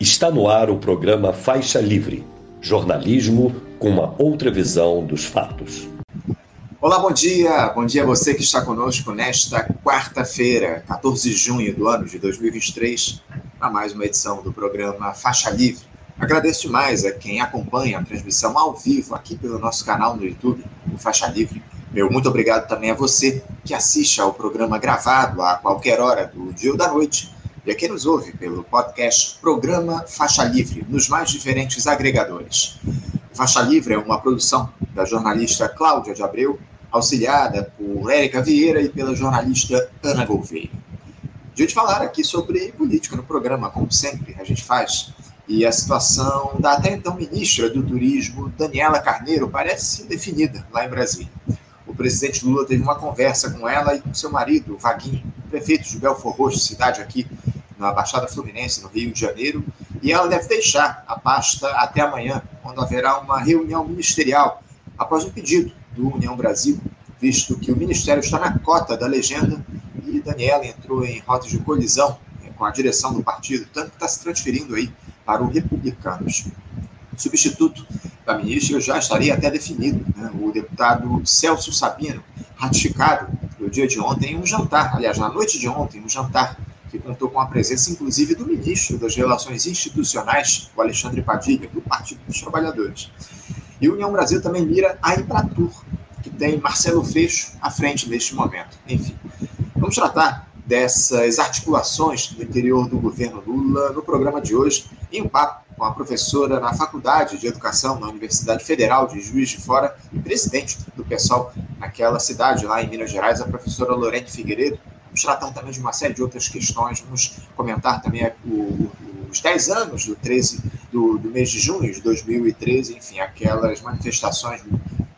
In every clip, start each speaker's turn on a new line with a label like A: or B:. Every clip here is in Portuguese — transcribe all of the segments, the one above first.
A: Está no ar o programa Faixa Livre, jornalismo com uma outra visão dos fatos.
B: Olá, bom dia. Bom dia a você que está conosco nesta quarta-feira, 14 de junho do ano de 2023, para mais uma edição do programa Faixa Livre. Agradeço demais a quem acompanha a transmissão ao vivo aqui pelo nosso canal no YouTube, o Faixa Livre. Meu muito obrigado também a você que assiste ao programa gravado a qualquer hora do dia ou da noite e a quem nos ouve pelo podcast Programa Faixa Livre, nos mais diferentes agregadores. Faixa Livre é uma produção da jornalista Cláudia de Abreu, auxiliada por Érica Vieira e pela jornalista Ana Gouveia. Dia de falar aqui sobre política no programa, como sempre a gente faz, e a situação da até então ministra do Turismo, Daniela Carneiro, parece definida lá em Brasília. O presidente Lula teve uma conversa com ela e com seu marido, Vaguinho, prefeito de Belfor Roxo, cidade aqui na Baixada Fluminense, no Rio de Janeiro, e ela deve deixar a pasta até amanhã, quando haverá uma reunião ministerial, após um pedido do União Brasil, visto que o ministério está na cota da legenda e Daniela entrou em rota de colisão né, com a direção do partido, tanto que está se transferindo aí para o Republicanos. O substituto da ministra já estaria até definido, né? o deputado Celso Sabino, ratificado no dia de ontem em um jantar, aliás, na noite de ontem, um jantar que contou com a presença, inclusive, do ministro das Relações Institucionais, o Alexandre Padilha, do Partido dos Trabalhadores. E o União Brasil também mira a Embratur, que tem Marcelo Freixo à frente neste momento. Enfim, vamos tratar dessas articulações no interior do governo Lula no programa de hoje, em um papo com a professora na Faculdade de Educação na Universidade Federal de Juiz de Fora e presidente do PSOL naquela cidade, lá em Minas Gerais, a professora Lorente Figueiredo, Vamos tratar também de uma série de outras questões, vamos comentar também o, os 10 anos do, 13, do, do mês de junho de 2013, enfim, aquelas manifestações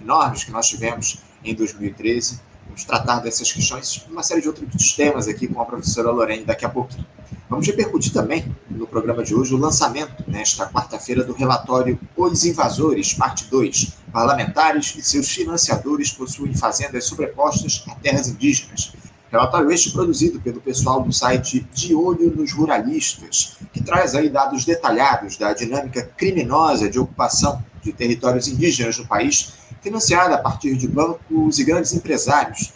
B: enormes que nós tivemos em 2013. Vamos tratar dessas questões e uma série de outros temas aqui com a professora Lorene daqui a pouquinho. Vamos repercutir também no programa de hoje o lançamento, nesta quarta-feira, do relatório Os Invasores, parte 2. Parlamentares e seus financiadores possuem fazendas sobrepostas a terras indígenas. Relatório este produzido pelo pessoal do site De Olho nos Ruralistas, que traz aí dados detalhados da dinâmica criminosa de ocupação de territórios indígenas no país, financiada a partir de bancos e grandes empresários.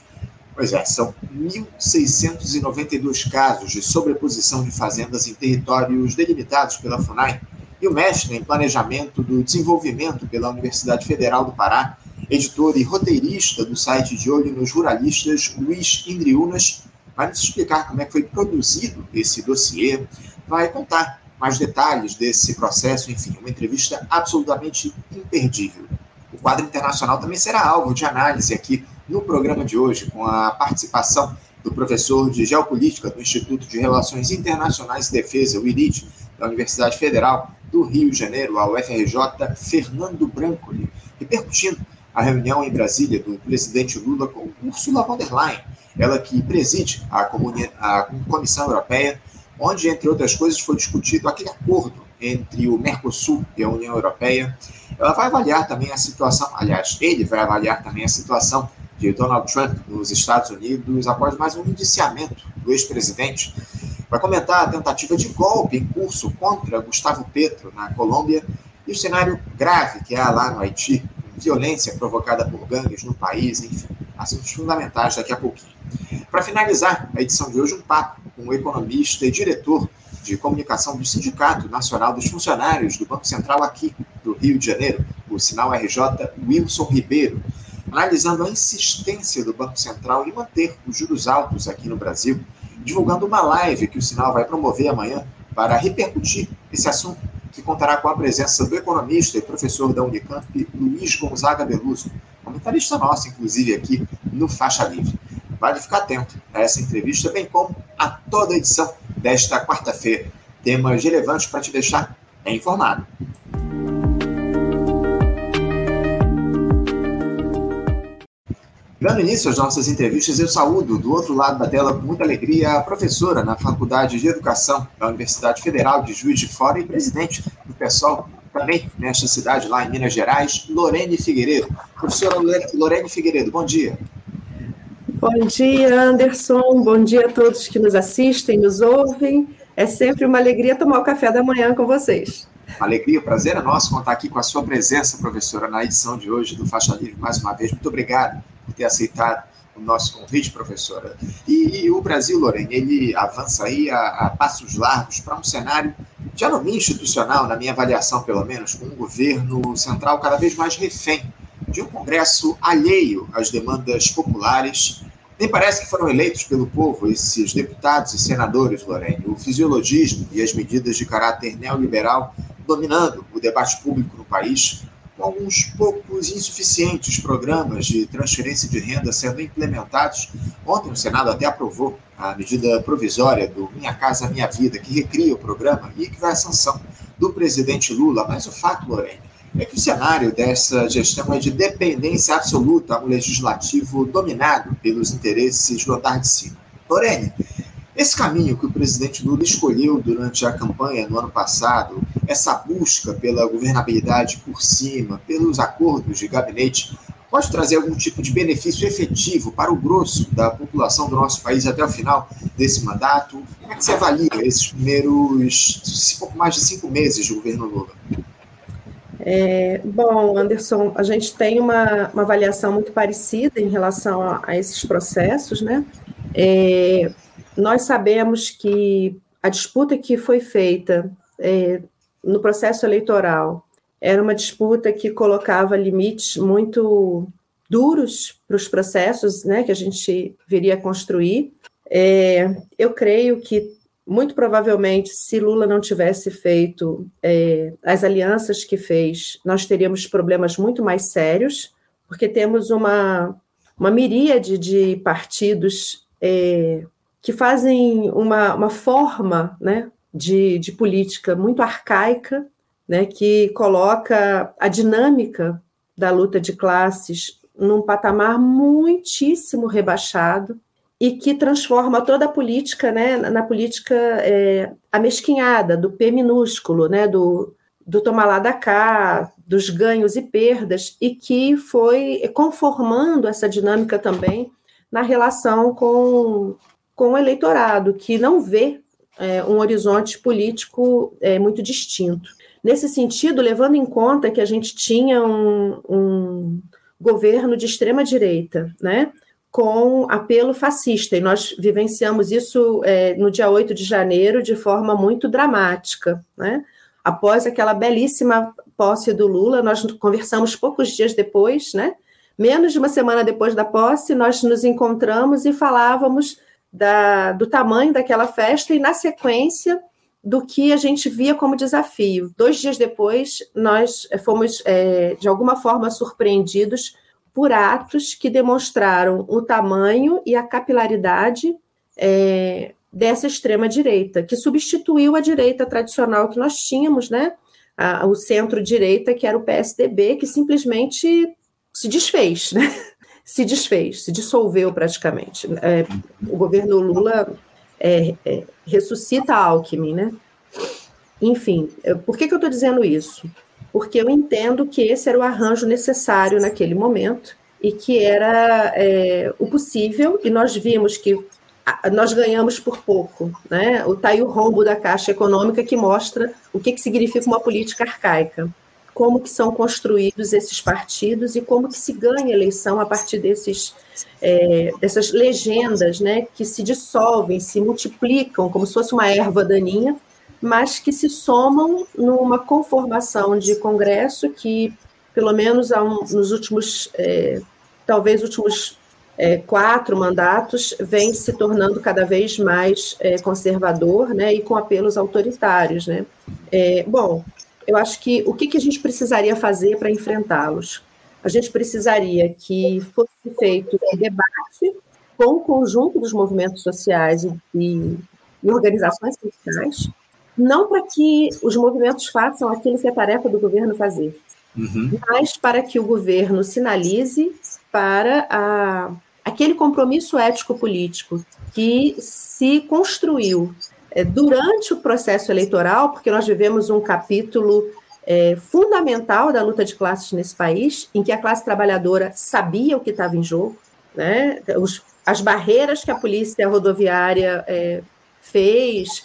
B: Pois é, são 1.692 casos de sobreposição de fazendas em territórios delimitados pela FUNAI, e o mestre em planejamento do desenvolvimento pela Universidade Federal do Pará, editor e roteirista do site De Olho nos Ruralistas, Luiz Indriunas, vai nos explicar como é que foi produzido esse dossiê, vai contar mais detalhes desse processo, enfim, uma entrevista absolutamente imperdível. O quadro internacional também será alvo de análise aqui no programa de hoje, com a participação do professor de Geopolítica do Instituto de Relações Internacionais e Defesa, o IRID, da Universidade Federal do Rio de Janeiro, a UFRJ, Fernando Brancoli, repercutindo a reunião em Brasília do presidente Lula com Ursula von der Leyen, ela que preside a, a Comissão Europeia, onde, entre outras coisas, foi discutido aquele acordo entre o Mercosul e a União Europeia. Ela vai avaliar também a situação, aliás, ele vai avaliar também a situação de Donald Trump nos Estados Unidos após mais um indiciamento do ex-presidente. Vai comentar a tentativa de golpe em curso contra Gustavo Petro na Colômbia e o cenário grave que há lá no Haiti, violência provocada por gangues no país, enfim, assuntos fundamentais daqui a pouquinho. Para finalizar a edição de hoje, um papo com o economista e diretor de comunicação do Sindicato Nacional dos Funcionários do Banco Central aqui do Rio de Janeiro, o sinal RJ Wilson Ribeiro, analisando a insistência do Banco Central em manter os juros altos aqui no Brasil, divulgando uma live que o sinal vai promover amanhã para repercutir esse assunto que contará com a presença do economista e professor da Unicamp, Luiz Gonzaga Beluso, comentarista nosso, inclusive, aqui no Faixa Livre. Vale ficar atento a essa entrevista, bem como a toda a edição desta quarta-feira. Temas relevantes para te deixar informado. Dando início às nossas entrevistas, eu saúdo do outro lado da tela com muita alegria a professora na Faculdade de Educação da Universidade Federal de Juiz de Fora e presidente do PSOL, também nesta cidade, lá em Minas Gerais, Lorene Figueiredo. Professora Lorene Figueiredo, bom dia.
C: Bom dia, Anderson. Bom dia a todos que nos assistem, nos ouvem. É sempre uma alegria tomar o café da manhã com vocês.
B: Uma alegria, prazer é nosso contar aqui com a sua presença, professora, na edição de hoje do Faixa Livre. Mais uma vez, muito obrigado ter aceitado o nosso convite, professora. E, e o Brasil, Lorena, ele avança aí a, a passos largos para um cenário de anomia institucional, na minha avaliação, pelo menos, com um governo central cada vez mais refém de um Congresso alheio às demandas populares. Nem parece que foram eleitos pelo povo esses deputados e senadores, Lorene. O fisiologismo e as medidas de caráter neoliberal dominando o debate público no país com alguns poucos insuficientes programas de transferência de renda sendo implementados. Ontem o Senado até aprovou a medida provisória do Minha Casa Minha Vida, que recria o programa e que vai à sanção do presidente Lula. Mas o fato, Lorena, é que o cenário dessa gestão é de dependência absoluta a um legislativo dominado pelos interesses do andar de cima. Lorene, esse caminho que o presidente Lula escolheu durante a campanha no ano passado, essa busca pela governabilidade por cima, pelos acordos de gabinete, pode trazer algum tipo de benefício efetivo para o grosso da população do nosso país até o final desse mandato? Como é que você avalia esses primeiros pouco mais de cinco meses de governo Lula?
C: É, bom, Anderson, a gente tem uma, uma avaliação muito parecida em relação a, a esses processos, né? É, nós sabemos que a disputa que foi feita é, no processo eleitoral era uma disputa que colocava limites muito duros para os processos né, que a gente viria a construir. É, eu creio que, muito provavelmente, se Lula não tivesse feito é, as alianças que fez, nós teríamos problemas muito mais sérios, porque temos uma, uma miríade de partidos é, que fazem uma, uma forma né, de, de política muito arcaica, né, que coloca a dinâmica da luta de classes num patamar muitíssimo rebaixado e que transforma toda a política né, na política é, amesquinhada, do P minúsculo, né, do, do tomar lá da cá, dos ganhos e perdas, e que foi conformando essa dinâmica também na relação com com o eleitorado, que não vê é, um horizonte político é, muito distinto. Nesse sentido, levando em conta que a gente tinha um, um governo de extrema-direita, né, com apelo fascista, e nós vivenciamos isso é, no dia 8 de janeiro de forma muito dramática. Né? Após aquela belíssima posse do Lula, nós conversamos poucos dias depois, né? menos de uma semana depois da posse, nós nos encontramos e falávamos da, do tamanho daquela festa e, na sequência, do que a gente via como desafio. Dois dias depois, nós eh, fomos, é, de alguma forma, surpreendidos por atos que demonstraram o tamanho e a capilaridade é, dessa extrema-direita, que substituiu a direita tradicional que nós tínhamos, né? A, o centro-direita, que era o PSDB, que simplesmente se desfez, né? Se desfez, se dissolveu praticamente. É, o governo Lula é, é, ressuscita a Alckmin, né? Enfim, por que, que eu estou dizendo isso? Porque eu entendo que esse era o arranjo necessário naquele momento e que era é, o possível, e nós vimos que nós ganhamos por pouco, né? O tá aí o rombo da Caixa Econômica que mostra o que, que significa uma política arcaica como que são construídos esses partidos e como que se ganha eleição a partir desses, é, dessas legendas né, que se dissolvem, se multiplicam como se fosse uma erva daninha, mas que se somam numa conformação de Congresso que, pelo menos um, nos últimos, é, talvez últimos é, quatro mandatos, vem se tornando cada vez mais é, conservador né, e com apelos autoritários. Né? É, bom, eu acho que o que, que a gente precisaria fazer para enfrentá-los? A gente precisaria que fosse feito um debate com o conjunto dos movimentos sociais e, e, organizações sindicais, não para que os movimentos façam aquilo que é tarefa do governo fazer, uhum. mas para que o governo sinalize para a, aquele compromisso ético-político que se construiu durante o processo eleitoral, porque nós vivemos um capítulo é, fundamental da luta de classes nesse país, em que a classe trabalhadora sabia o que estava em jogo, né? Os, as barreiras que a polícia rodoviária é, fez,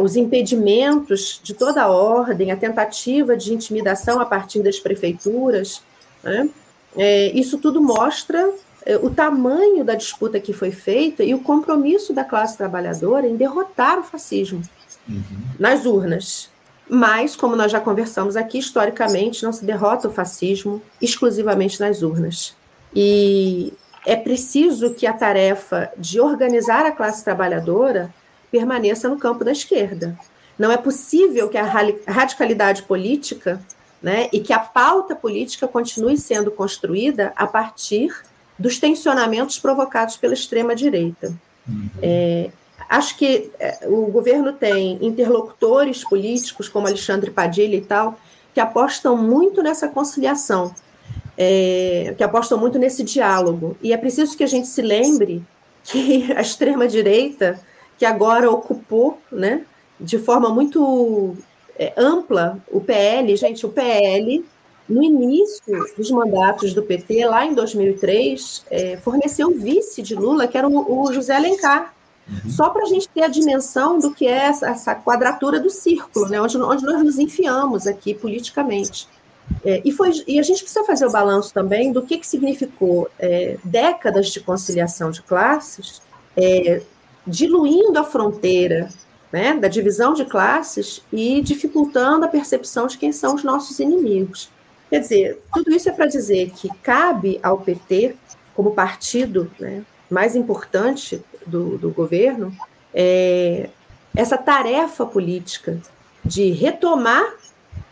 C: os impedimentos de toda a ordem, a tentativa de intimidação a partir das prefeituras, né? é, isso tudo mostra é, o tamanho da disputa que foi feita e o compromisso da classe trabalhadora em derrotar o fascismo uhum. nas urnas. Mas, como nós já conversamos aqui, historicamente não se derrota o fascismo exclusivamente nas urnas. E é preciso que a tarefa de organizar a classe trabalhadora permaneça no campo da esquerda. Não é possível que a radicalidade política né, e que a pauta política continue sendo construída a partir dos tensionamentos provocados pela extrema-direita. Uhum. É, acho que é, o governo tem interlocutores políticos, como Alexandre Padilha e tal, que apostam muito nessa conciliação, é, que apostam muito nesse diálogo. E é preciso que a gente se lembre que a extrema-direita que agora ocupou, né, de forma muito é, ampla o PL. Gente, o PL, no início dos mandatos do PT, lá em 2003, é, forneceu um vice de Lula, que era o, o José Alencar. Uhum. Só para a gente ter a dimensão do que é essa, essa quadratura do círculo, né, onde, onde nós nos enfiamos aqui politicamente. É, e, foi, e a gente precisa fazer o balanço também do que, que significou é, décadas de conciliação de classes, é, diluindo a fronteira né, da divisão de classes e dificultando a percepção de quem são os nossos inimigos. Quer dizer, tudo isso é para dizer que cabe ao PT, como partido né, mais importante do, do governo, é, essa tarefa política de retomar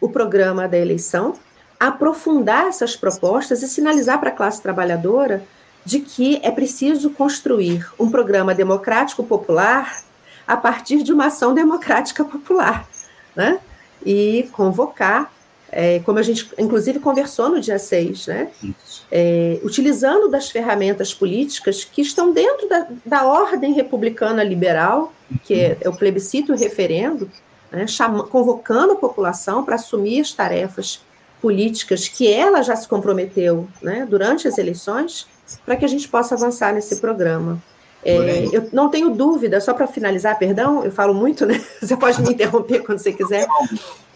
C: o programa da eleição, aprofundar essas propostas e sinalizar para a classe trabalhadora de que é preciso construir um programa democrático popular a partir de uma ação democrática popular, né? E convocar, é, como a gente inclusive conversou no dia 6, né? É, utilizando das ferramentas políticas que estão dentro da, da ordem republicana liberal, que é, é o plebiscito e o referendo, né? Chama, convocando a população para assumir as tarefas políticas que ela já se comprometeu né, durante as eleições para que a gente possa avançar nesse programa. É, eu não tenho dúvida, só para finalizar, perdão, eu falo muito, né? Você pode me interromper quando você quiser,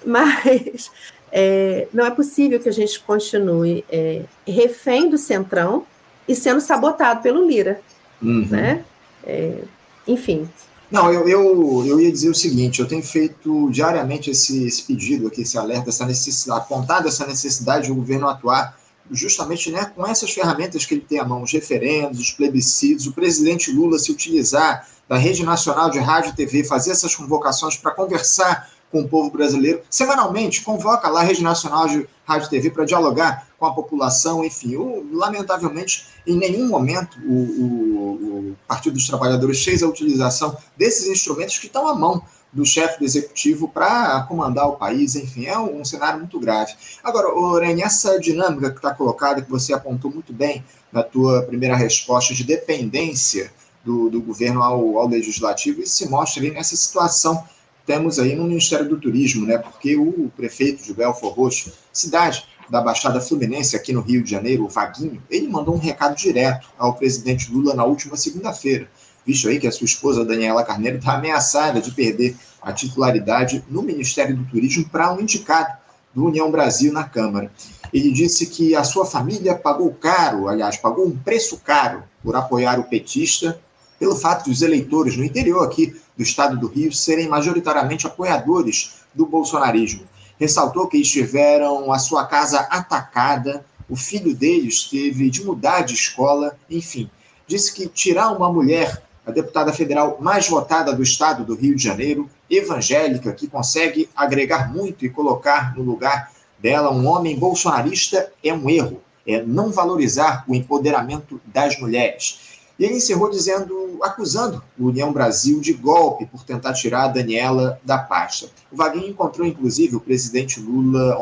C: mas é, não é possível que a gente continue é, refém do Centrão e sendo sabotado pelo Lira, uhum. né? É, enfim.
B: Não, eu, eu, eu ia dizer o seguinte, eu tenho feito diariamente esse, esse pedido aqui, esse alerta, essa necessidade, apontado essa necessidade do governo atuar justamente né, com essas ferramentas que ele tem à mão, os referendos, os plebiscitos, o presidente Lula se utilizar da Rede Nacional de Rádio e TV, fazer essas convocações para conversar com o povo brasileiro. Semanalmente, convoca lá a Rede Nacional de Rádio e TV para dialogar com a população, enfim. Lamentavelmente, em nenhum momento o, o, o Partido dos Trabalhadores fez a utilização desses instrumentos que estão à mão do chefe do executivo para comandar o país, enfim, é um, cenário muito grave. Agora, Lorene, essa dinâmica que está colocada, que você apontou muito bem na tua primeira resposta de dependência do, do governo ao, ao legislativo, isso se mostra aí nessa situação temos aí no Ministério do Turismo, né? Porque o prefeito de Belfor Roxo, cidade da Baixada Fluminense aqui no Rio de Janeiro, o Vaguinho, ele mandou um recado direto ao presidente Lula na última segunda-feira visto aí que a sua esposa, Daniela Carneiro, está ameaçada de perder a titularidade no Ministério do Turismo para um indicado do União Brasil na Câmara. Ele disse que a sua família pagou caro, aliás, pagou um preço caro por apoiar o petista, pelo fato dos eleitores no interior aqui do estado do Rio serem majoritariamente apoiadores do bolsonarismo. Ressaltou que eles tiveram a sua casa atacada, o filho deles teve de mudar de escola, enfim. Disse que tirar uma mulher a deputada federal mais votada do estado do Rio de Janeiro, evangélica, que consegue agregar muito e colocar no lugar dela um homem bolsonarista, é um erro. É não valorizar o empoderamento das mulheres. E ele encerrou dizendo, acusando o União Brasil de golpe por tentar tirar a Daniela da pasta. O Vaguinho encontrou, inclusive, o presidente Lula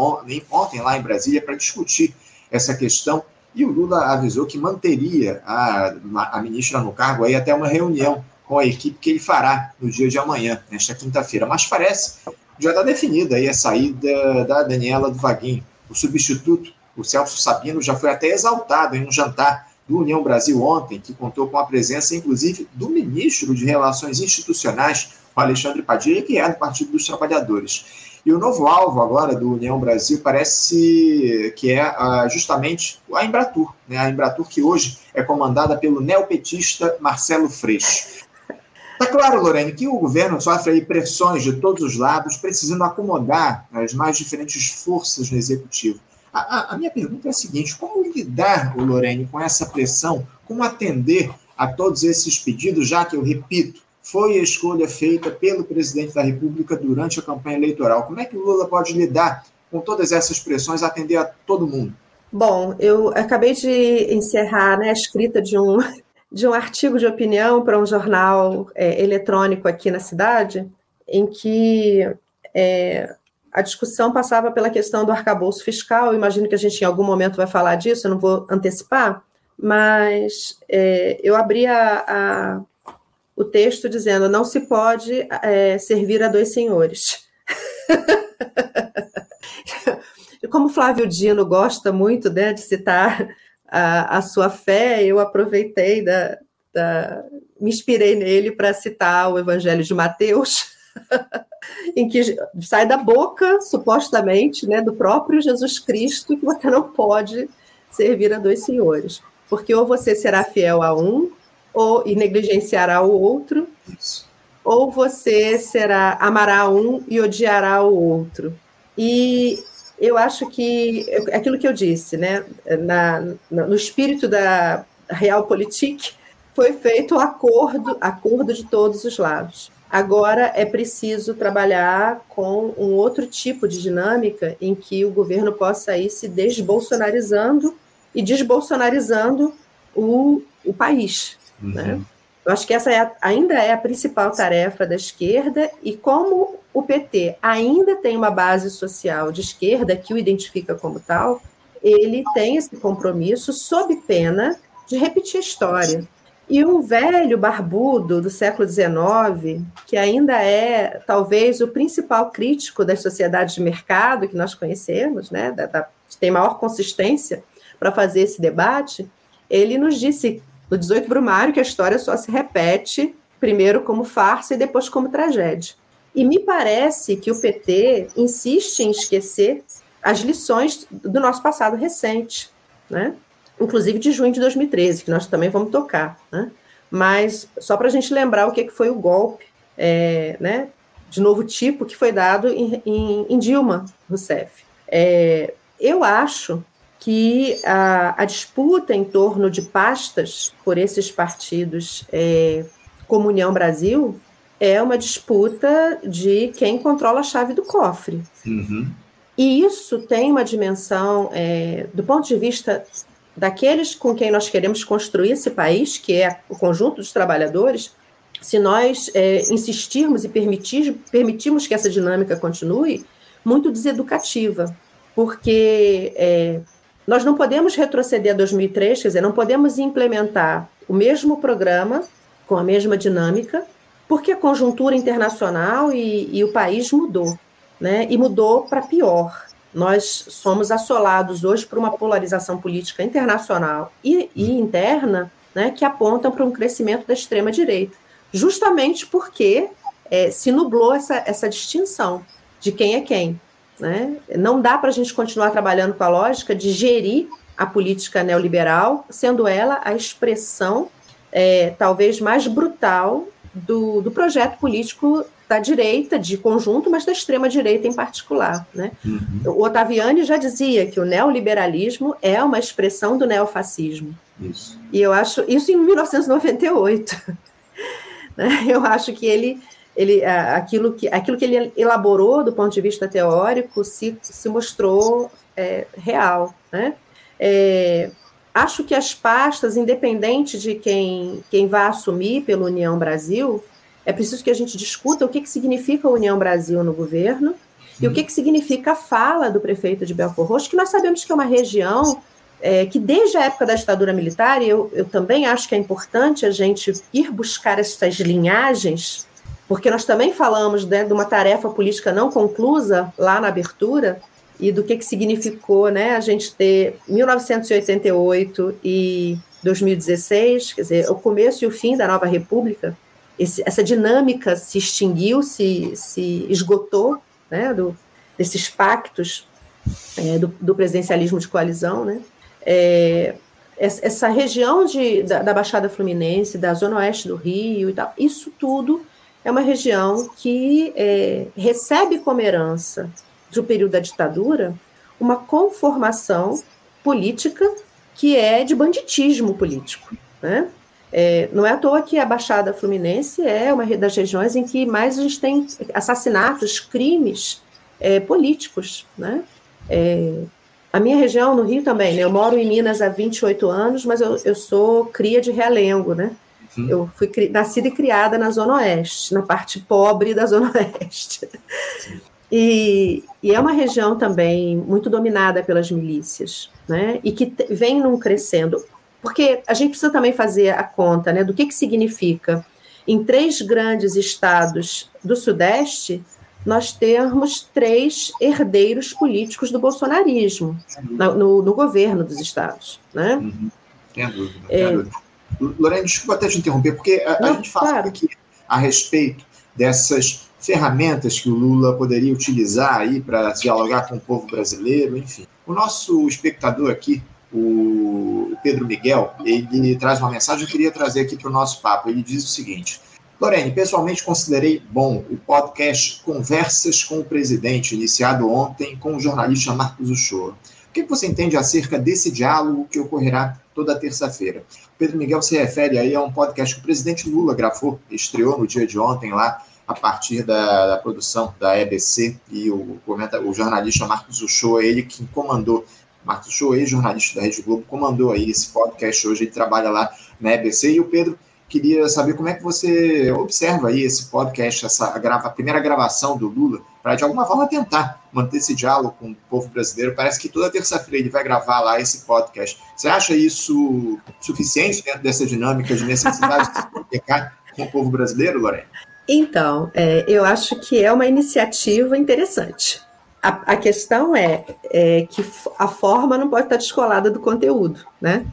B: ontem lá em Brasília para discutir essa questão e o Lula avisou que manteria a, a ministra no cargo aí até uma reunião com a equipe que ele fará no dia de amanhã, nesta quinta-feira. Mas parece já está definida aí a saída da Daniela do Vaguinho. O substituto, o Celso Sabino, já foi até exaltado em um jantar do União Brasil ontem, que contou com a presença, inclusive, do ministro de Relações Institucionais, o Alexandre Padilha, que é do Partido dos Trabalhadores. E o novo alvo agora do União Brasil parece que é uh, justamente a Embratur, né? a Embratur que hoje é comandada pelo neopetista Marcelo Freixo. Está claro, Lorene, que o governo sofre pressões de todos os lados, precisando acomodar as mais diferentes forças no executivo. A, a, a minha pergunta é a seguinte: como lidar, Lorene, com essa pressão? Como atender a todos esses pedidos, já que, eu repito, foi a escolha feita pelo presidente da República durante a campanha eleitoral? Como é que o Lula pode lidar com todas essas pressões, atender a todo mundo?
C: Bom, eu acabei de encerrar né, a escrita de um de um artigo de opinião para um jornal é, eletrônico aqui na cidade, em que é, a discussão passava pela questão do arcabouço fiscal. imagino que a gente em algum momento vai falar disso, eu não vou antecipar, mas é, eu abri a, a, o texto dizendo: não se pode é, servir a dois senhores. Como Flávio Dino gosta muito né, de citar a, a sua fé, eu aproveitei da, da me inspirei nele para citar o Evangelho de Mateus, em que sai da boca, supostamente, né, do próprio Jesus Cristo, que você não pode servir a dois senhores, porque ou você será fiel a um, ou e negligenciará o outro, ou você será amará um e odiará o outro. E eu acho que é aquilo que eu disse, né? Na, no espírito da Realpolitik, foi feito acordo, acordo de todos os lados. Agora é preciso trabalhar com um outro tipo de dinâmica em que o governo possa ir se desbolsonarizando e desbolsonarizando o, o país. Uhum. Né? Eu acho que essa é, ainda é a principal tarefa da esquerda, e como o PT ainda tem uma base social de esquerda que o identifica como tal, ele tem esse compromisso sob pena de repetir a história. E um velho barbudo do século XIX, que ainda é talvez o principal crítico das sociedades de mercado que nós conhecemos, né, da, da, tem maior consistência para fazer esse debate, ele nos disse no 18 Brumário que a história só se repete primeiro como farsa e depois como tragédia. E me parece que o PT insiste em esquecer as lições do nosso passado recente, né? Inclusive de junho de 2013, que nós também vamos tocar. Né? Mas só para a gente lembrar o que foi o golpe é, né, de novo tipo que foi dado em, em, em Dilma Rousseff. É, eu acho que a, a, disputa em torno de pastas por esses partidos é, Comunhão Brasil é uma disputa de quem controla a chave do cofre. Uhum. E isso tem uma dimensão, é, do ponto de vista daqueles com quem nós queremos construir esse país, que é o conjunto dos trabalhadores, se nós é, insistirmos e permitir, permitirmos que essa dinâmica continue, muito deseducativa, porque é, nós não podemos retroceder a 2003, quer dizer, não podemos implementar o mesmo programa com a mesma dinâmica porque a conjuntura internacional e, e o país mudou, né? E mudou para pior. Nós somos assolados hoje por uma polarização política internacional e, e interna, né, que apontam para um crescimento da extrema direita, justamente porque é, se nublou essa, essa distinção de quem é quem. Né? Não dá para a gente continuar trabalhando com a lógica de gerir a política neoliberal, sendo ela a expressão é, talvez mais brutal do, do projeto político da direita, de conjunto, mas da extrema-direita em particular. Né? Uhum. O Ottaviani já dizia que o neoliberalismo é uma expressão do neofascismo. Isso. E eu acho isso em 1998. né? Eu acho que ele, ele aquilo, que, aquilo que ele elaborou do ponto de vista teórico se, se mostrou é, real. Né? É, acho que as pastas, independente de quem, quem vai assumir pela União Brasil, é preciso que a gente discuta o que, que significa a União Brasil no governo e o que, que significa a fala do prefeito de Belfort Roxo, que nós sabemos que é uma região é, que desde a época da ditadura militar, eu, eu também acho que é importante a gente ir buscar essas linhagens, porque nós também falamos né, de uma tarefa política não conclusa lá na abertura, e do que, que significou né, a gente ter 1988 e 2016, quer dizer, o começo e o fim da nova república, esse, essa dinâmica se extinguiu, se, se esgotou, né, do, desses pactos é, do, do, presidencialismo de coalizão, né, é, essa região de, da, da, Baixada Fluminense, da zona oeste do Rio e tal, isso tudo é uma região que é, recebe como herança do período da ditadura uma conformação política que é de banditismo político, né? É, não é à toa que a Baixada Fluminense é uma das regiões em que mais a gente tem assassinatos, crimes é, políticos. Né? É, a minha região, no Rio também, né? eu moro em Minas há 28 anos, mas eu, eu sou cria de Realengo. Né? Uhum. Eu fui nascida e criada na Zona Oeste, na parte pobre da Zona Oeste. E, e, é uma região também muito dominada pelas milícias, né? E que vem num crescendo. Porque a gente precisa também fazer a conta né, do que, que significa, em três grandes estados do Sudeste, nós termos três herdeiros políticos do bolsonarismo no, no governo dos estados. Né? Uhum.
B: Tem dúvida. É... dúvida. Lorena, desculpa até te interromper, porque a, Não, a gente fala claro. aqui a respeito dessas ferramentas que o Lula poderia utilizar aí para dialogar com o povo brasileiro, enfim. O nosso espectador aqui, o Pedro Miguel, ele traz uma mensagem que eu queria trazer aqui para o nosso papo. Ele diz o seguinte: Lorene, pessoalmente considerei bom o podcast Conversas com o Presidente, iniciado ontem com o jornalista Marcos Uchoa. O que você entende acerca desse diálogo que ocorrerá toda terça-feira? Pedro Miguel se refere aí a um podcast que o presidente Lula gravou, estreou no dia de ontem lá, a partir da, da produção da EBC, e o, o jornalista Marcos Uchoa, ele que comandou Marcos Show, ex-jornalista da Rede Globo, comandou aí esse podcast hoje, ele trabalha lá na EBC, e o Pedro queria saber como é que você observa aí esse podcast, essa grava, a primeira gravação do Lula, para de alguma forma tentar manter esse diálogo com o povo brasileiro. Parece que toda terça-feira ele vai gravar lá esse podcast. Você acha isso suficiente dentro dessa dinâmica de necessidade de se comunicar com o povo brasileiro, Lorena?
C: Então, é, eu acho que é uma iniciativa interessante. A, a questão é, é, que a forma não pode estar descolada do conteúdo, né?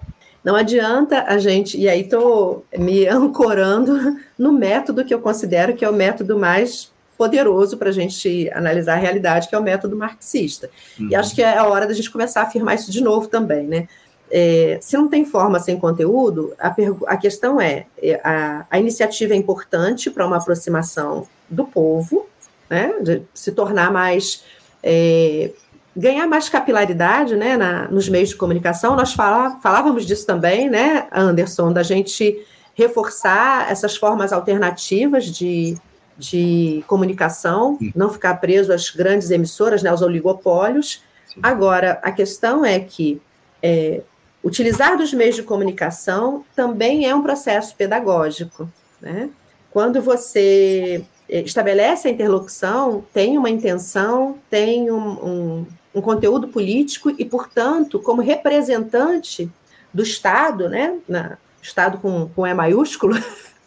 C: Não adianta a gente, e aí estou me ancorando no método que eu considero que é o método mais poderoso para a gente analisar a realidade, que é o método marxista. Uhum. E acho que é a hora da gente começar a afirmar isso de novo também, né? É, se não tem forma sem conteúdo, a, a questão é, é a, a iniciativa é importante para uma aproximação do povo, né, de se tornar mais é, ganhar mais capilaridade né, na, nos meios de comunicação. Nós fala, falávamos disso também, né, Anderson, da gente reforçar essas formas alternativas de, de comunicação, não ficar preso às grandes emissoras, né, aos oligopólios. Agora, a questão é que é, utilizar dos meios de comunicação também é um processo pedagógico. Né? Quando você é, estabelece a interlocução, tem uma intenção, tem um, um, um, conteúdo político e, portanto, como representante do Estado, né, na, Estado com, com E maiúsculo,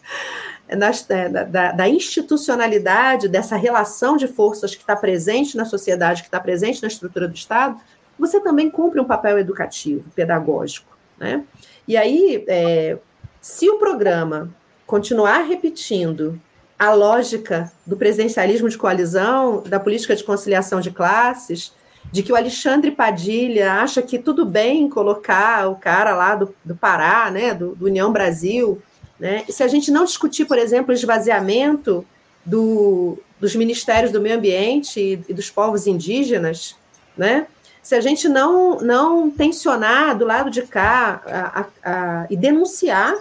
C: é, da, da, da, institucionalidade, dessa relação de forças que está presente na sociedade, que está presente na estrutura do Estado, você também cumpre um papel educativo, pedagógico. Né? E aí, é, se o programa continuar repetindo a lógica do presencialismo de coalizão, da política de conciliação de classes, de que o Alexandre Padilha acha que tudo bem colocar o cara lá do, do Pará, né, do, do União Brasil, né? E se a gente não discutir, por exemplo, o esvaziamento do, dos ministérios do meio ambiente e, dos povos indígenas, né? Se a gente não, não tensionar do lado de cá a, a, a, e denunciar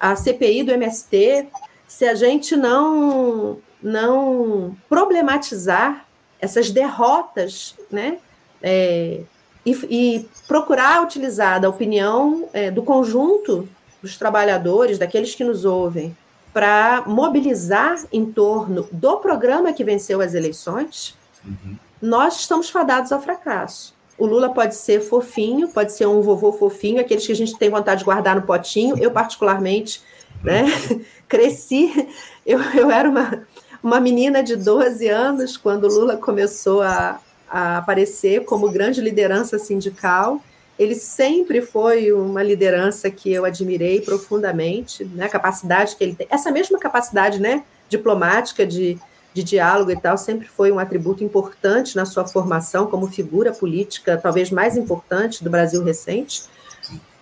C: a CPI do MST, se a gente não, não problematizar essas derrotas, né? É, e, e procurar utilizar da opinião é, do conjunto dos trabalhadores, daqueles que nos ouvem, para mobilizar em torno do programa que venceu as eleições, uhum. nós estamos fadados ao fracasso. O Lula pode ser fofinho, pode ser um vovô fofinho, aqueles que a gente tem vontade de guardar no potinho. Eu, particularmente, né, cresci, eu, eu era uma, uma menina de 12 anos quando o Lula começou a, a aparecer como grande liderança sindical. Ele sempre foi uma liderança que eu admirei profundamente, né? A capacidade que ele tem, essa mesma capacidade, né, diplomática de, de diálogo e tal, sempre foi um atributo importante na sua formação como figura política, talvez mais importante do Brasil recente.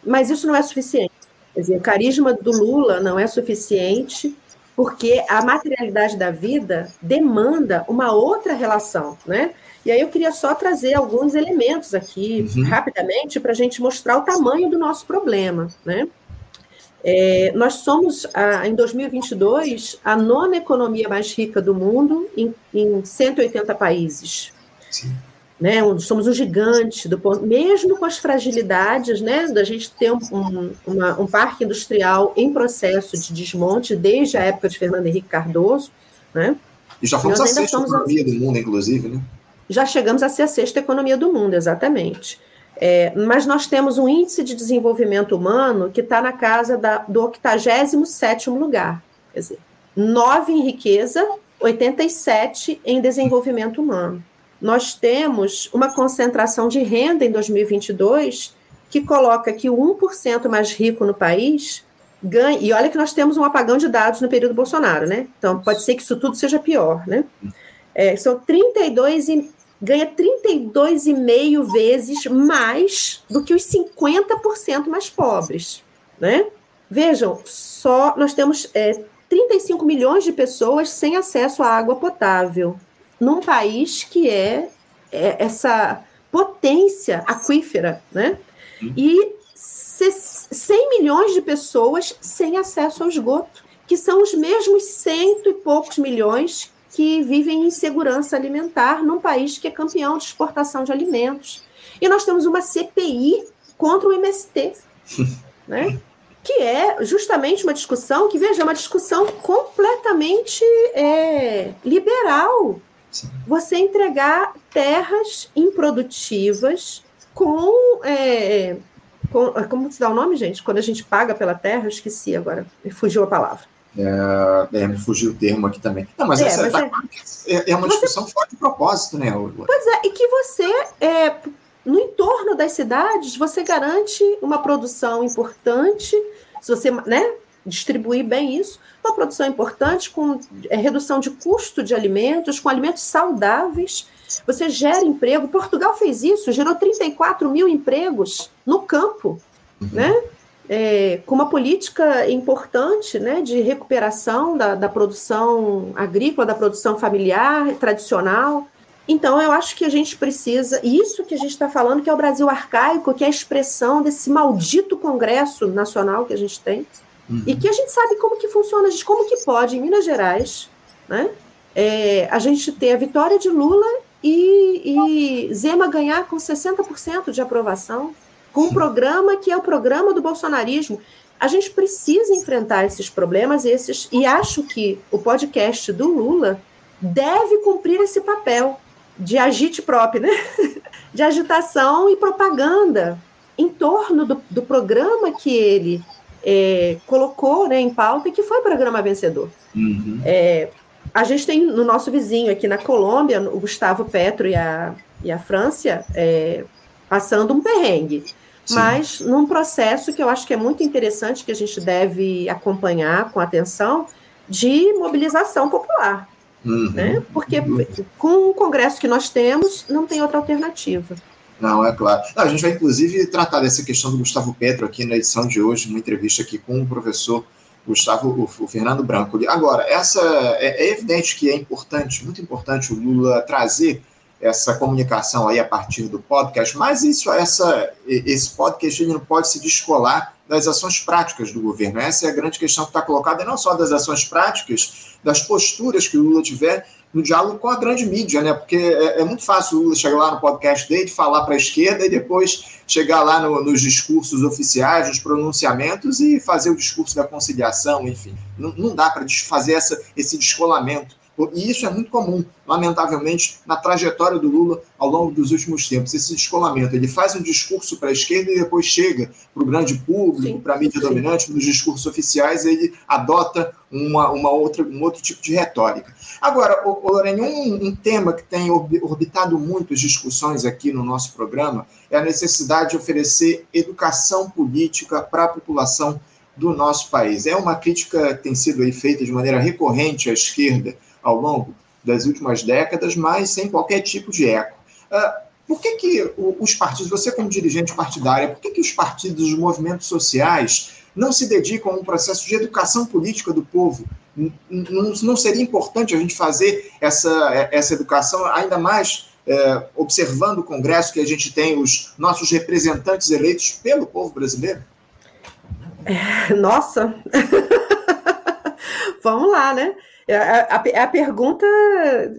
C: Mas isso não é suficiente. Quer dizer, o carisma do Lula não é suficiente porque a materialidade da vida demanda uma outra relação, né? E aí eu queria só trazer alguns elementos aqui, uhum. rapidamente, para a gente mostrar o tamanho do nosso problema. Né? É, nós somos, a, em 2022, a nona economia mais rica do mundo em, em 180 países. Sim. Né, somos um gigante, do ponto, mesmo com as fragilidades né, da gente ter um, um, uma, um parque industrial em processo de desmonte desde a época de Fernando Henrique Cardoso. Né?
B: E já fomos a sexta economia do mundo, inclusive, né?
C: já chegamos a ser a sexta economia do mundo, exatamente. É, mas nós temos um índice de desenvolvimento humano que está na casa da, do 87 lugar. Quer dizer, 9 em riqueza, 87 em desenvolvimento humano. Nós temos uma concentração de renda em 2022 que coloca que o 1% mais rico no país ganha. E olha que nós temos um apagão de dados no período Bolsonaro, né? Então pode ser que isso tudo seja pior, né? É, são 32 ganha 32,5 vezes mais do que os 50% mais pobres. Né? Vejam, só nós temos é, 35 milhões de pessoas sem acesso à água potável, num país que é, é essa potência aquífera, né? E 100 milhões de pessoas sem acesso ao esgoto, que são os mesmos cento e poucos milhões que vivem em insegurança alimentar num país que é campeão de exportação de alimentos. E nós temos uma CPI contra o MST, né? que é justamente uma discussão que, veja, é uma discussão completamente é, liberal. Você entregar terras improdutivas com, é, com. Como se dá o nome, gente? Quando a gente paga pela terra, eu esqueci agora, fugiu a palavra.
B: É, é, me fugiu o termo aqui também. Não, mas, é, essa, mas tá, é, é, uma discussão você, fora de propósito, né?
C: Pois é, e que você, é, no entorno das cidades, você garante uma produção importante, se você né, distribuir bem isso, uma produção importante com é, redução de custo de alimentos, com alimentos saudáveis, você gera emprego. Portugal fez isso, gerou 34 mil empregos no campo, uhum. né? É, com uma política importante né, de recuperação da, da produção agrícola, da produção familiar, tradicional. Então, eu acho que a gente precisa, isso que a gente está falando, que é o Brasil arcaico, que é a expressão desse maldito Congresso Nacional que a gente tem, uhum. e que a gente sabe como que funciona, como que pode, em Minas Gerais, né, é, a gente ter a vitória de Lula e, e Zema ganhar com 60% de aprovação com um programa que é o programa do bolsonarismo. A gente precisa enfrentar esses problemas esses e acho que o podcast do Lula deve cumprir esse papel de agite próprio, né? de agitação e propaganda em torno do, do programa que ele é, colocou né, em pauta e que foi o programa vencedor. Uhum. É, a gente tem no nosso vizinho aqui na Colômbia, o Gustavo Petro e a, e a França, é, passando um perrengue. Sim. mas num processo que eu acho que é muito interessante, que a gente deve acompanhar com atenção, de mobilização popular. Uhum. Né? Porque uhum. com o Congresso que nós temos, não tem outra alternativa.
B: Não, é claro. Não, a gente vai, inclusive, tratar dessa questão do Gustavo Petro aqui na edição de hoje, uma entrevista aqui com o professor Gustavo, o, o Fernando Branco. Agora, essa é, é evidente que é importante, muito importante o Lula trazer essa comunicação aí a partir do podcast, mas isso, essa, esse podcast ele não pode se descolar das ações práticas do governo. Essa é a grande questão que está colocada, não só das ações práticas, das posturas que o Lula tiver no diálogo com a grande mídia, né? Porque é, é muito fácil o Lula chegar lá no podcast dele, falar para a esquerda e depois chegar lá no, nos discursos oficiais, nos pronunciamentos e fazer o discurso da conciliação, enfim. Não, não dá para fazer essa, esse descolamento e isso é muito comum, lamentavelmente, na trajetória do Lula ao longo dos últimos tempos, esse descolamento. Ele faz um discurso para a esquerda e depois chega para o grande público, para a mídia sim. dominante, nos discursos oficiais, ele adota uma, uma outra, um outro tipo de retórica. Agora, o, o Lorene, um, um tema que tem orbitado muito as discussões aqui no nosso programa é a necessidade de oferecer educação política para a população do nosso país. É uma crítica que tem sido feita de maneira recorrente à esquerda ao longo das últimas décadas, mas sem qualquer tipo de eco. Uh, por que, que os partidos, você como dirigente partidária, por que, que os partidos, os movimentos sociais não se dedicam a um processo de educação política do povo? Não, não seria importante a gente fazer essa, essa educação, ainda mais é, observando o Congresso, que a gente tem os nossos representantes eleitos pelo povo brasileiro?
C: É, nossa! Vamos lá, né? É a, é a, pergunta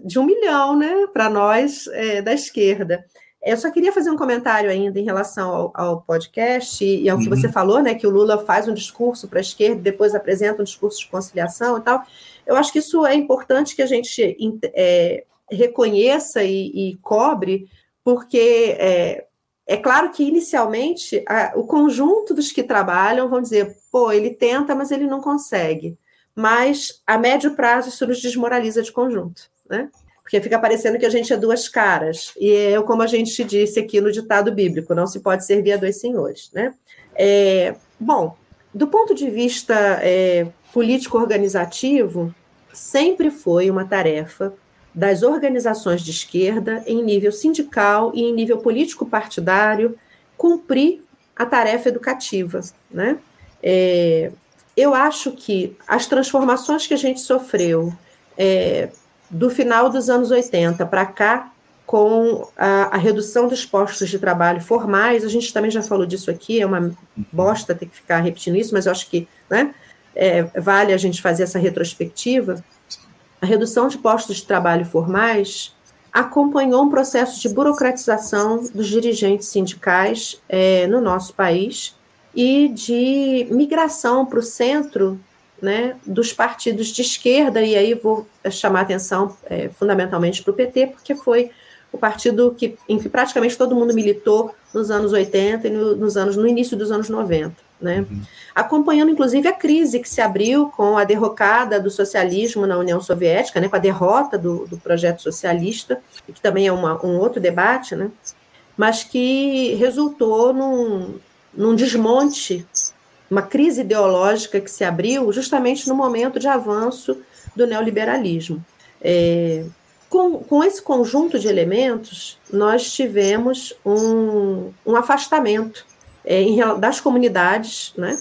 C: de um milhão, né, para nós é, da esquerda. Eu só queria fazer um comentário ainda em relação ao, ao podcast e ao que uhum. você falou, né, que o Lula faz um discurso para a esquerda, depois apresenta um discurso de conciliação e tal. Eu acho que isso é importante que a gente é, reconheça e, e, cobre, porque é, é claro que inicialmente a, o conjunto dos que trabalham vão dizer, pô, ele tenta, mas ele não consegue mas a médio prazo isso nos desmoraliza de conjunto, né? Porque fica parecendo que a gente é duas caras. E é como a gente disse aqui no ditado bíblico, não se pode servir a dois senhores, né? É, bom, do ponto de vista é, político-organizativo, sempre foi uma tarefa das organizações de esquerda, em nível sindical e em nível político-partidário, cumprir a tarefa educativa, né? É, eu acho que as transformações que a gente sofreu é, do final dos anos 80 para cá, com a, a, redução dos postos de trabalho formais, a gente também já falou disso aqui, é uma bosta ter que ficar repetindo isso, mas eu acho que né, é, vale a gente fazer essa retrospectiva. A redução de postos de trabalho formais acompanhou um processo de burocratização dos dirigentes sindicais é, no nosso país, e de migração para o centro né, dos partidos de esquerda, e aí vou chamar atenção é, fundamentalmente para o PT, porque foi o partido que, em que praticamente todo mundo militou nos anos 80 e no, nos anos, no início dos anos 90. Né? Uhum. Acompanhando, inclusive, a crise que se abriu com a derrocada do socialismo na União Soviética, né, com a derrota do, do projeto socialista, que também é uma, um outro debate, né, mas que resultou num, num desmonte, uma crise ideológica que se abriu justamente no momento de avanço do neoliberalismo. É, com, com esse conjunto de elementos, nós tivemos um, um afastamento é, em, das comunidades, né?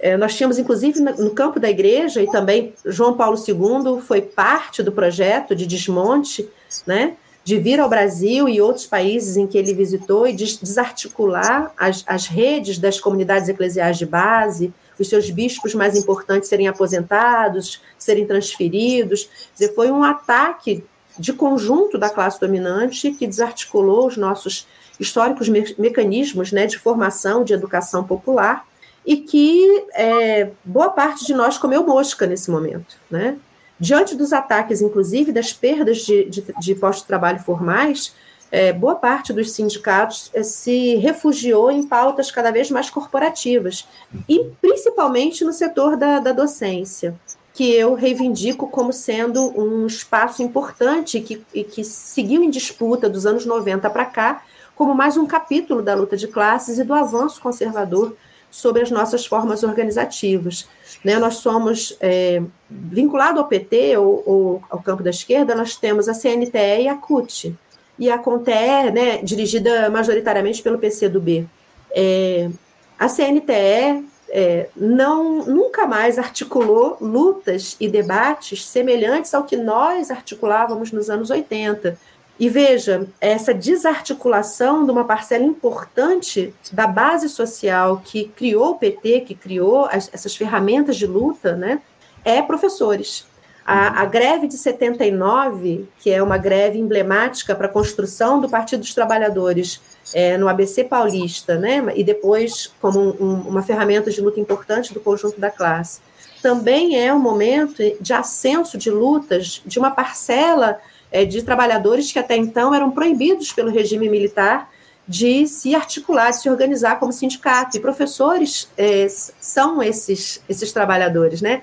C: É, nós tínhamos, inclusive, no campo da igreja, e também João Paulo II foi parte do projeto de desmonte, né? De vir ao Brasil e outros países em que ele visitou e desarticular as, as redes das comunidades eclesiais de base, os seus bispos mais importantes serem aposentados, serem transferidos. Dizer, foi um ataque de conjunto da classe dominante que desarticulou os nossos históricos me mecanismos né, de formação, de educação popular, e que é, boa parte de nós comeu mosca nesse momento. Né? Diante dos ataques, inclusive, das perdas de, de, de postos de trabalho formais, é, boa parte dos sindicatos é, se refugiou em pautas cada vez mais corporativas, e principalmente no setor da, da docência, que eu reivindico como sendo um espaço importante que, e que seguiu em disputa dos anos 90 para cá, como mais um capítulo da luta de classes e do avanço conservador sobre as nossas formas organizativas. Né? Nós somos, é, vinculado ao PT ou, ou, ao campo da esquerda, nós temos a CNTE e a CUT. E a CONTE, né, dirigida majoritariamente pelo PCdoB. É, a CNTE é, não, nunca mais articulou lutas e debates semelhantes ao que nós articulávamos nos anos 80, e veja, essa desarticulação de uma parcela importante da base social que criou o PT, que criou as, essas ferramentas de luta, né, é professores. A, a, greve de 79, que é uma greve emblemática para a construção do Partido dos Trabalhadores é, no ABC paulista, né, e depois como um, uma ferramenta de luta importante do conjunto da classe, também é um momento de ascenso de lutas de uma parcela é, de trabalhadores que até então eram proibidos pelo regime militar de se articular, de se organizar como sindicato. E professores é, são esses, esses trabalhadores, né?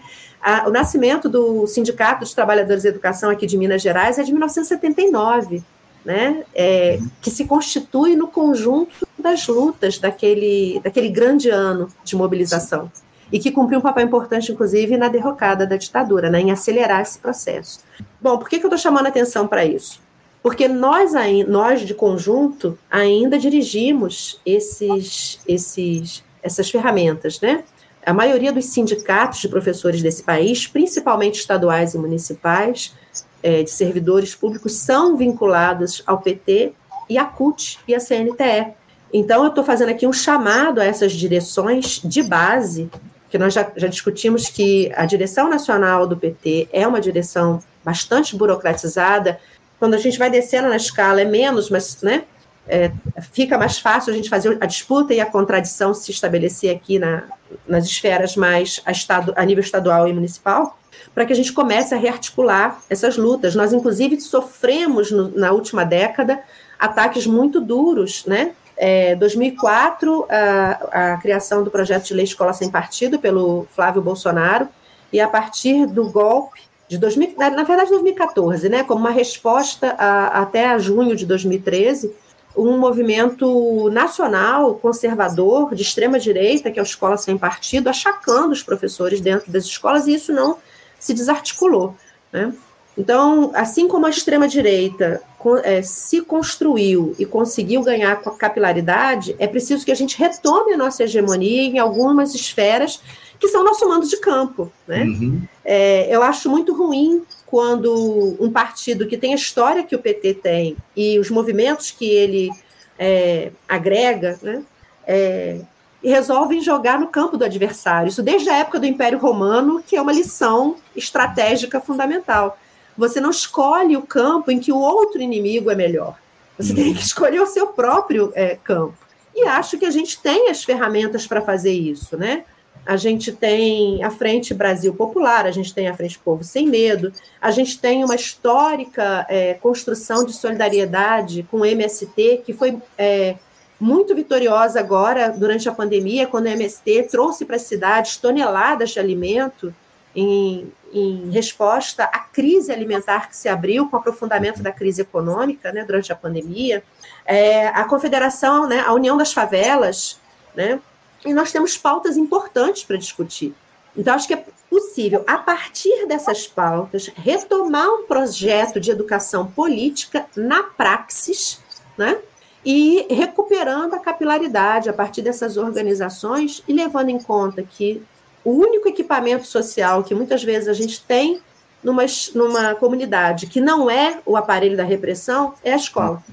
C: O nascimento do Sindicato dos Trabalhadores de Educação aqui de Minas Gerais é de 1979, né? É, que se constitui no conjunto das lutas daquele, daquele grande ano de mobilização e que cumpriu um papel importante, inclusive, na derrocada da ditadura, né, em acelerar esse processo. Bom, por que, que eu estou chamando atenção para isso? Porque nós, nós, de conjunto, ainda dirigimos esses, esses, essas ferramentas, né? A maioria dos sindicatos de professores desse país, principalmente estaduais e municipais, é, de servidores públicos, são vinculados ao PT e à CUT e à CNTE. Então, eu estou fazendo aqui um chamado a essas direções de base nós já, já discutimos que a direção nacional do PT é uma direção bastante burocratizada. Quando a gente vai descendo na escala, é menos, mas né, é, fica mais fácil a gente fazer a disputa e a contradição se estabelecer aqui na, nas esferas mais a, estado, a nível estadual e municipal, para que a gente comece a rearticular essas lutas. Nós, inclusive, sofremos no, na última década ataques muito duros, né? É, 2004, a, a, criação do projeto de lei Escola Sem Partido pelo Flávio Bolsonaro, e a partir do golpe de 2000, na verdade 2014, né, como uma resposta a, até junho de 2013, um movimento nacional conservador de extrema direita, que é a Escola Sem Partido, achacando os professores dentro das escolas, e isso não se desarticulou. Né? Então, assim como a extrema-direita é, se construiu e conseguiu ganhar com a capilaridade, é preciso que a gente retome a nossa hegemonia em algumas esferas que são nosso mando de campo. Né? Uhum. É, eu acho muito ruim quando um partido que tem a história que o PT tem e os movimentos que ele é, agrega, né, é, resolvem jogar no campo do adversário. Isso desde a época do Império Romano, que é uma lição estratégica fundamental. Você não escolhe o campo em que o outro inimigo é melhor. Você tem que escolher o seu próprio é, campo. E acho que a gente tem as ferramentas para fazer isso, né? A gente tem a Frente Brasil Popular, a gente tem a Frente Povo Sem Medo, a gente tem uma histórica é, construção de solidariedade com o MST, que foi é, muito vitoriosa agora, durante a pandemia, quando o MST trouxe para as cidades toneladas de alimento em, em resposta à crise alimentar que se abriu com o aprofundamento da crise econômica né, durante a pandemia, é, a Confederação, né, a União das Favelas, né, e nós temos pautas importantes para discutir. Então, acho que é possível, a partir dessas pautas, retomar um projeto de educação política na praxis, né? E recuperando a capilaridade a partir dessas organizações e levando em conta que o único equipamento social que muitas vezes a gente tem numa, numa comunidade que não é o aparelho da repressão é a escola.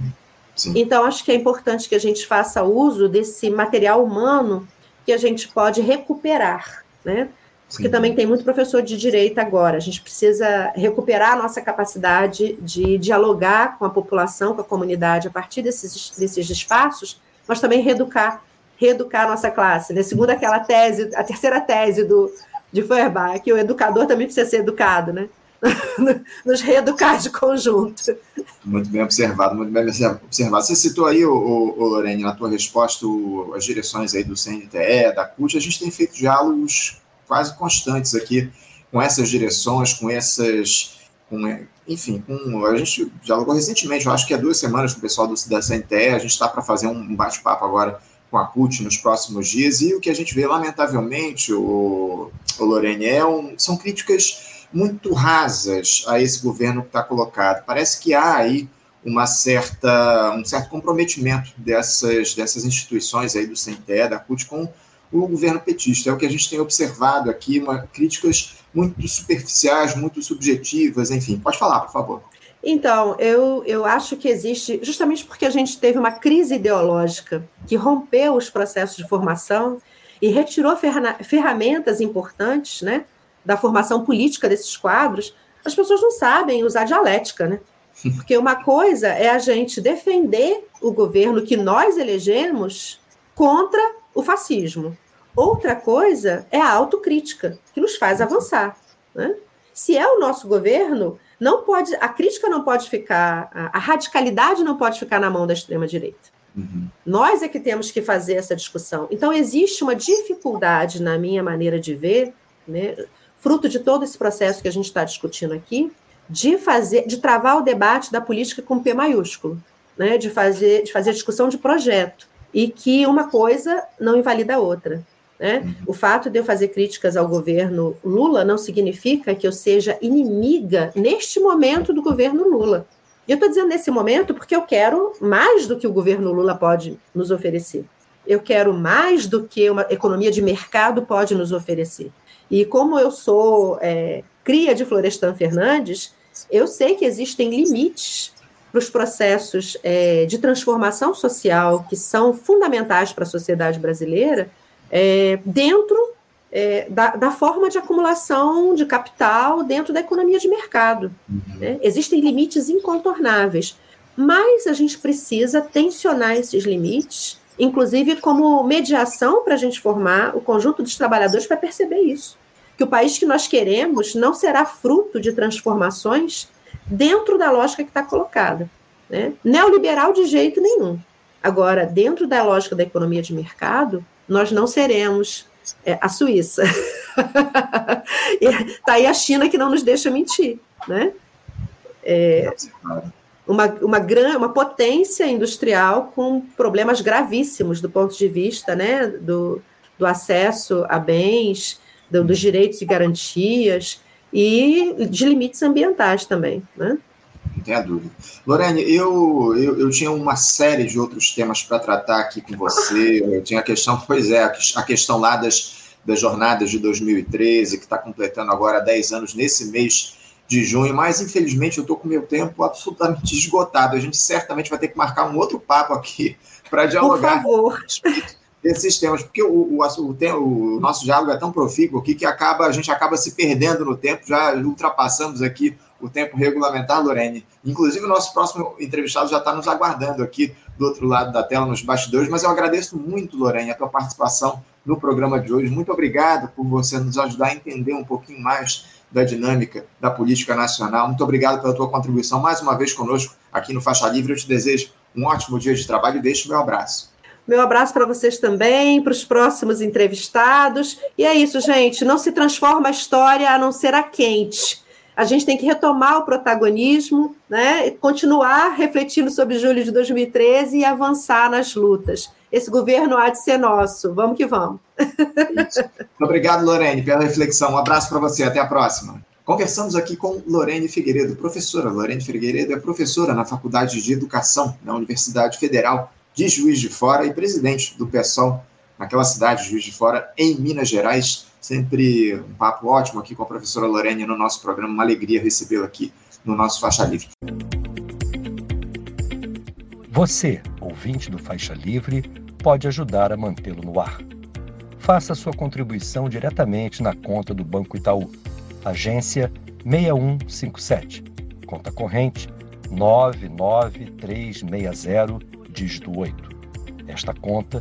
C: Sim. Então, acho que é importante que a gente faça uso desse material humano que a gente pode recuperar, né? Porque Sim. também tem muito professor de direita agora. A gente precisa recuperar a nossa capacidade de dialogar com a população, com a comunidade, a partir desses, desses espaços, mas também reeducar reeducar a nossa classe, né? Segundo aquela tese, a terceira tese do, de Feuerbach, que o educador também precisa ser educado, né? Nos reeducar de conjunto.
B: Muito bem observado, muito bem observado. Você citou aí, o, o, Lorene, na tua resposta, o, as direções aí do CNTE, da CUT, a gente tem feito diálogos quase constantes aqui com essas direções, com essas com, enfim, com, a gente dialogou recentemente, eu acho que há duas semanas com o pessoal do, da CNTE, a gente está para fazer um bate-papo agora com a CUT nos próximos dias, e o que a gente vê, lamentavelmente, o, o Lorene, é um, são críticas muito rasas a esse governo que está colocado. Parece que há aí uma certa, um certo comprometimento dessas, dessas instituições aí do CNTE, da CUT, com o governo petista. É o que a gente tem observado aqui, uma, críticas muito superficiais, muito subjetivas, enfim. Pode falar, por favor.
C: Então, eu, eu acho que existe, justamente porque a gente teve uma crise ideológica que rompeu os processos de formação e retirou ferramentas importantes né, da formação política desses quadros, as pessoas não sabem usar dialética, né? Porque uma coisa é a gente defender o governo que nós elegemos contra o fascismo. Outra coisa é a autocrítica, que nos faz avançar. Né? Se é o nosso governo, não pode, a crítica não pode ficar, a, a radicalidade não pode ficar na mão da extrema-direita. Uhum. Nós é que temos que fazer essa discussão. Então, existe uma dificuldade, na minha maneira de ver, né, fruto de todo esse processo que a gente está discutindo aqui, de fazer, de travar o debate da política com P maiúsculo, né, de fazer, de fazer discussão de projeto, e que uma coisa não invalida a outra. Né? Uhum. O fato de eu fazer críticas ao governo Lula não significa que eu seja inimiga neste momento do governo Lula. E eu estou dizendo nesse momento porque eu quero mais do que o governo Lula pode nos oferecer. Eu quero mais do que uma economia de mercado pode nos oferecer. E como eu sou é, cria de Florestan Fernandes, eu sei que existem limites para os processos é, de transformação social que são fundamentais para a sociedade brasileira é, dentro é, da, da, forma de acumulação de capital dentro da economia de mercado. Uhum. Né? Existem limites incontornáveis, mas a gente precisa tensionar esses limites, inclusive como mediação para a gente formar o conjunto dos trabalhadores para perceber isso. Que o país que nós queremos não será fruto de transformações dentro da lógica que está colocada. Né? Neoliberal de jeito nenhum. Agora, dentro da lógica da economia de mercado, nós não seremos é, a Suíça. Está aí a China que não nos deixa mentir, né? É, uma, uma, gran, uma potência industrial com problemas gravíssimos do ponto de vista né, do, do acesso a bens, do, dos direitos e garantias e de limites ambientais também. Né?
B: Não tenha dúvida. Lorene, eu, eu, eu, tinha uma série de outros temas para tratar aqui com você. Eu tinha a questão, pois é, a questão lá das, das jornadas de 2013, que está completando agora 10 anos nesse mês de junho, mas infelizmente eu estou com meu tempo absolutamente esgotado. A gente certamente vai ter que marcar um outro papo aqui para dialogar.
C: Por favor
B: desses temas, porque o, o, o, o, nosso diálogo é tão profícuo aqui que acaba, a gente acaba se perdendo no tempo, já ultrapassamos aqui o tempo regulamentar, Lorene. Inclusive, o nosso próximo entrevistado já está nos aguardando aqui do outro lado da tela, nos bastidores, mas eu agradeço muito, Lorene, a tua participação no programa de hoje. Muito obrigado por você nos ajudar a entender um pouquinho mais da dinâmica da política nacional. Muito obrigado pela tua contribuição mais uma vez conosco aqui no Faixa Livre. Eu te desejo um ótimo dia de trabalho e deixo meu abraço.
C: Meu abraço para vocês também, para os próximos entrevistados. E é isso, gente. Não se transforma a história a não ser a quente a gente tem que retomar o protagonismo, né, continuar refletindo sobre julho de 2013 e avançar nas lutas. Esse governo há de ser nosso. Vamos que vamos.
B: Obrigado, Lorene, pela reflexão. Um abraço para você. Até a próxima. Conversamos aqui com Lorene Figueiredo, professora. Lorene Figueiredo é professora na Faculdade de Educação da Universidade Federal de Juiz de Fora e presidente do PSOL naquela cidade, Juiz de Fora, em Minas Gerais. Sempre um papo ótimo aqui com a professora Lorene no nosso programa. Uma alegria recebê-la aqui no nosso Faixa Livre.
A: Você, ouvinte do Faixa Livre, pode ajudar a mantê-lo no ar. Faça sua contribuição diretamente na conta do Banco Itaú, agência 6157, conta corrente 99360, dígito 8. Esta conta